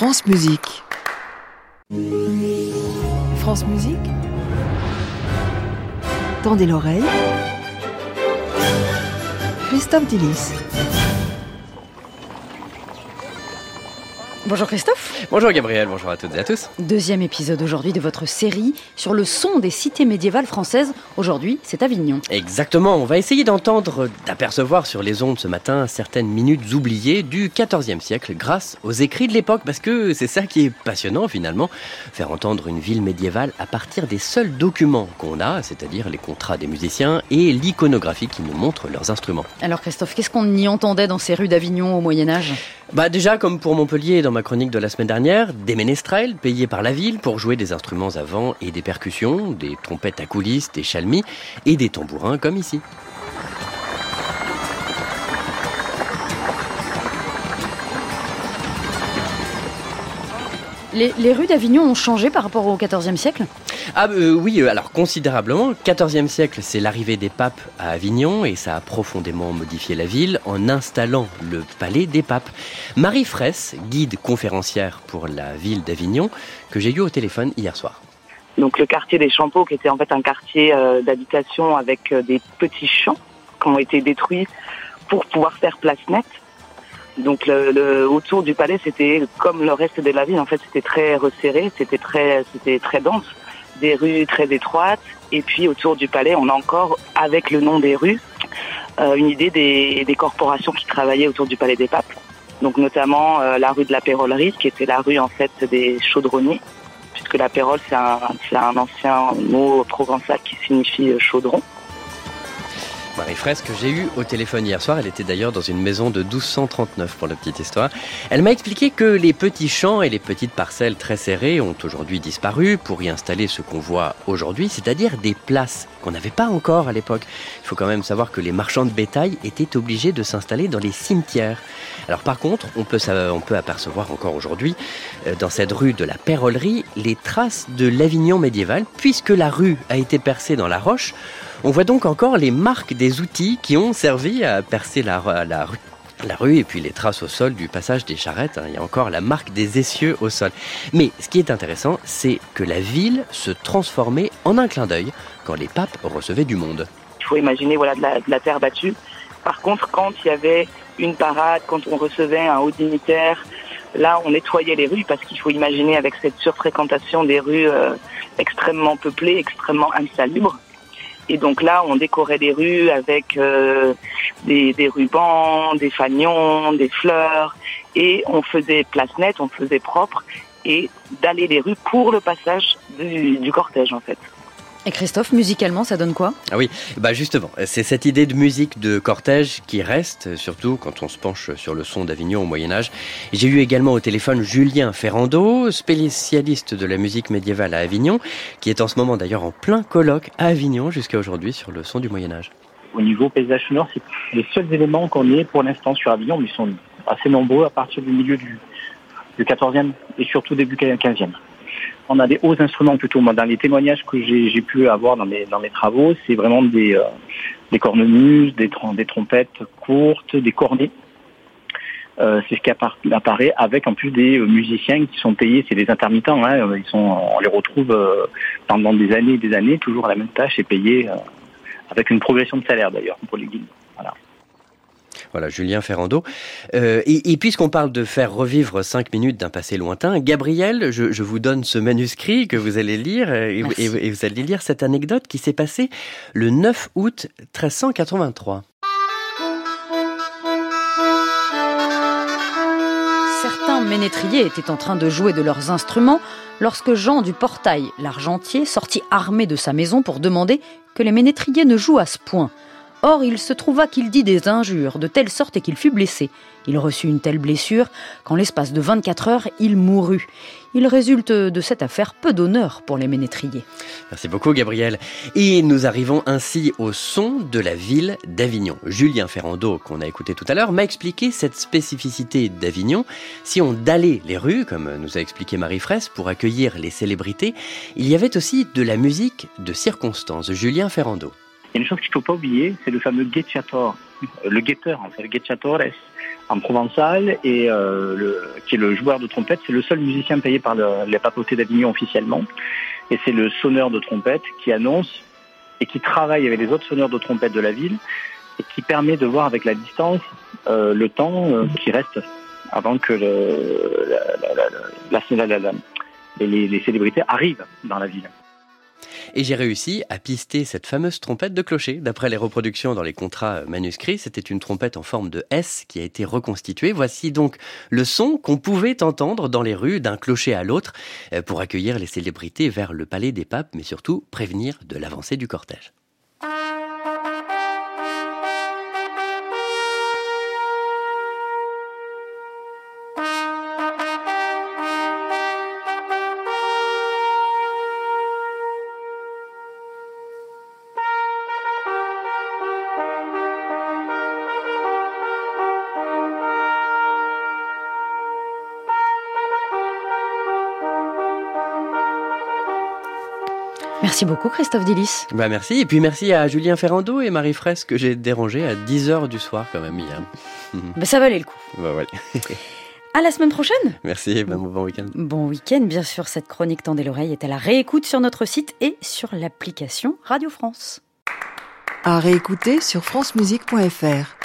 France Musique. France Musique. Tendez l'oreille. Christophe Dillis. Bonjour Christophe. Bonjour Gabriel, bonjour à toutes et à tous. Deuxième épisode aujourd'hui de votre série sur le son des cités médiévales françaises. Aujourd'hui, c'est Avignon. Exactement, on va essayer d'entendre, d'apercevoir sur les ondes ce matin certaines minutes oubliées du XIVe siècle grâce aux écrits de l'époque, parce que c'est ça qui est passionnant finalement, faire entendre une ville médiévale à partir des seuls documents qu'on a, c'est-à-dire les contrats des musiciens et l'iconographie qui nous montre leurs instruments. Alors Christophe, qu'est-ce qu'on y entendait dans ces rues d'Avignon au Moyen Âge? Bah déjà, comme pour Montpellier dans ma chronique de la semaine dernière, des ménestrels payés par la ville pour jouer des instruments à vent et des percussions, des trompettes à coulisses, des chalmis et des tambourins comme ici. Les, rues d'Avignon ont changé par rapport au XIVe siècle? Ah euh, oui, euh, alors considérablement. XIVe siècle, c'est l'arrivée des papes à Avignon et ça a profondément modifié la ville en installant le palais des papes. Marie Fraisse, guide conférencière pour la ville d'Avignon, que j'ai eu au téléphone hier soir. Donc le quartier des Champeaux, qui était en fait un quartier euh, d'habitation avec des petits champs qui ont été détruits pour pouvoir faire place nette. Donc le, autour du palais, c'était comme le reste de la ville. En fait, c'était très resserré, c'était très dense, des rues très étroites. Et puis autour du palais, on a encore, avec le nom des rues, euh, une idée des, des, corporations qui travaillaient autour du palais des papes. Donc notamment euh, la rue de la Pérollerie, qui était la rue en fait des chaudronniers, puisque la pérole c'est un, un ancien mot provençal qui signifie chaudron. Marie Fraisse que j'ai eu au téléphone hier soir. Elle était d'ailleurs dans une maison de 1239 pour la petite histoire. Elle m'a expliqué que les petits champs et les petites parcelles très serrées ont aujourd'hui disparu pour y installer ce qu'on voit aujourd'hui, c'est-à-dire des places qu'on n'avait pas encore à l'époque. Il faut quand même savoir que les marchands de bétail étaient obligés de s'installer dans les cimetières. Alors par contre, on peut, on peut apercevoir encore aujourd'hui, euh, dans cette rue de la Pérollerie, les traces de l'Avignon médiéval, puisque la rue a été percée dans la roche. On voit donc encore les marques des outils qui ont servi à percer la, rue et puis les traces au sol du passage des charrettes. Hein. Il y a encore la marque des essieux au sol. Mais ce qui est intéressant, c'est que la ville se transformait en un clin d'œil quand les papes recevaient du monde. Il faut imaginer voilà, de la, terre battue. Par contre, quand il y avait une parade, quand on recevait un haut dignitaire, là, on nettoyait les rues parce qu'il faut imaginer avec cette surfréquentation des rues euh, extrêmement peuplées, extrêmement insalubres et donc là, on décorait les rues avec euh, des, rubans, des fanions, des fleurs, et on faisait place nette, on faisait propre, et d'aller les rues pour le passage du cortège en fait. Et Christophe, musicalement, ça donne quoi Ah oui, bah justement, c'est cette idée de musique de cortège qui reste, surtout quand on se penche sur le son d'Avignon au Moyen Âge. J'ai eu également au téléphone Julien Ferrando, spécialiste de la musique médiévale à Avignon, qui est en ce moment d'ailleurs en plein colloque à Avignon jusqu'à aujourd'hui sur le son du Moyen Âge. Au niveau paysage sonore, c'est les seuls éléments qu'on ait pour l'instant sur Avignon, mais ils sont assez nombreux à partir du milieu du, du 14e et surtout début 15e on a des hauts instruments plutôt. Dans les témoignages que j'ai pu avoir dans mes, travaux, c'est vraiment des, euh, cornemuses, des, des trompettes courtes, des cornets. Euh, c'est ce qui apparaît avec en plus des euh, musiciens qui sont payés, c'est des intermittents. Hein, ils sont, on les retrouve pendant des années et des années, toujours à la même tâche et payés avec une progression de salaire d'ailleurs pour les guides. Voilà. Voilà, Julien Ferrando. Euh, et, puisqu'on parle de faire revivre cinq minutes d'un passé lointain, Gabriel, je, vous donne ce manuscrit que vous allez lire euh, et, et vous allez lire cette anecdote qui s'est passée le 9 août 1383. Certains ménétriers étaient en train de jouer de leurs instruments lorsque Jean du Portail, l'argentier, sortit armé de sa maison pour demander que les ménétriers ne jouent à ce point. Or, il se trouva qu'il dit des injures, de telle sorte qu'il fut blessé. Il reçut une telle blessure qu'en l'espace de 24 heures, il mourut. Il résulte de cette affaire peu d'honneur pour les ménétriers. Merci beaucoup, Gabriel. Et nous arrivons ainsi au son de la ville d'Avignon. Julien Ferrando, qu'on a écouté tout à l'heure, m'a expliqué cette spécificité d'Avignon. Si on dallait les rues, comme nous a expliqué Marie Fraisse, pour accueillir les célébrités, il y avait aussi de la musique de circonstance. Julien Ferrando Il y a une chose qu'il ne faut pas oublier, c'est le fameux Gecciator, le guetteur, en fait, le Gecciatores en provençal, et euh, le, qui est le joueur de trompette. C'est le seul musicien payé par le, la papauté d'Avignon officiellement. Et c'est le sonneur de trompette qui annonce et qui travaille avec les autres sonneurs de trompette de la ville et qui permet de voir avec la distance euh, le temps euh, qui reste avant que le, la, la, la, les, les célébrités arrivent dans la ville. Et j'ai réussi à pister cette fameuse trompette de clocher. D'après les reproductions dans les contrats manuscrits, c'était une trompette en forme de S qui a été reconstituée. Voici donc le son qu'on pouvait entendre dans les rues d'un clocher à l'autre euh, pour accueillir les célébrités vers le palais des papes, mais surtout prévenir de l'avancée du cortège. Merci beaucoup Christophe Dillis. Bah merci, et puis merci à Julien Ferrando et Marie Fraisse que j'ai dérangé à 10h du soir quand même hier. Bah, ça valait le coup. Bah, ouais. À la semaine prochaine. Merci, bon, bon week-end. Bon week-end, bien sûr, cette chronique Tendez l'oreille est à la réécoute sur notre site et sur l'application Radio France. À réécouter sur francemusique.fr.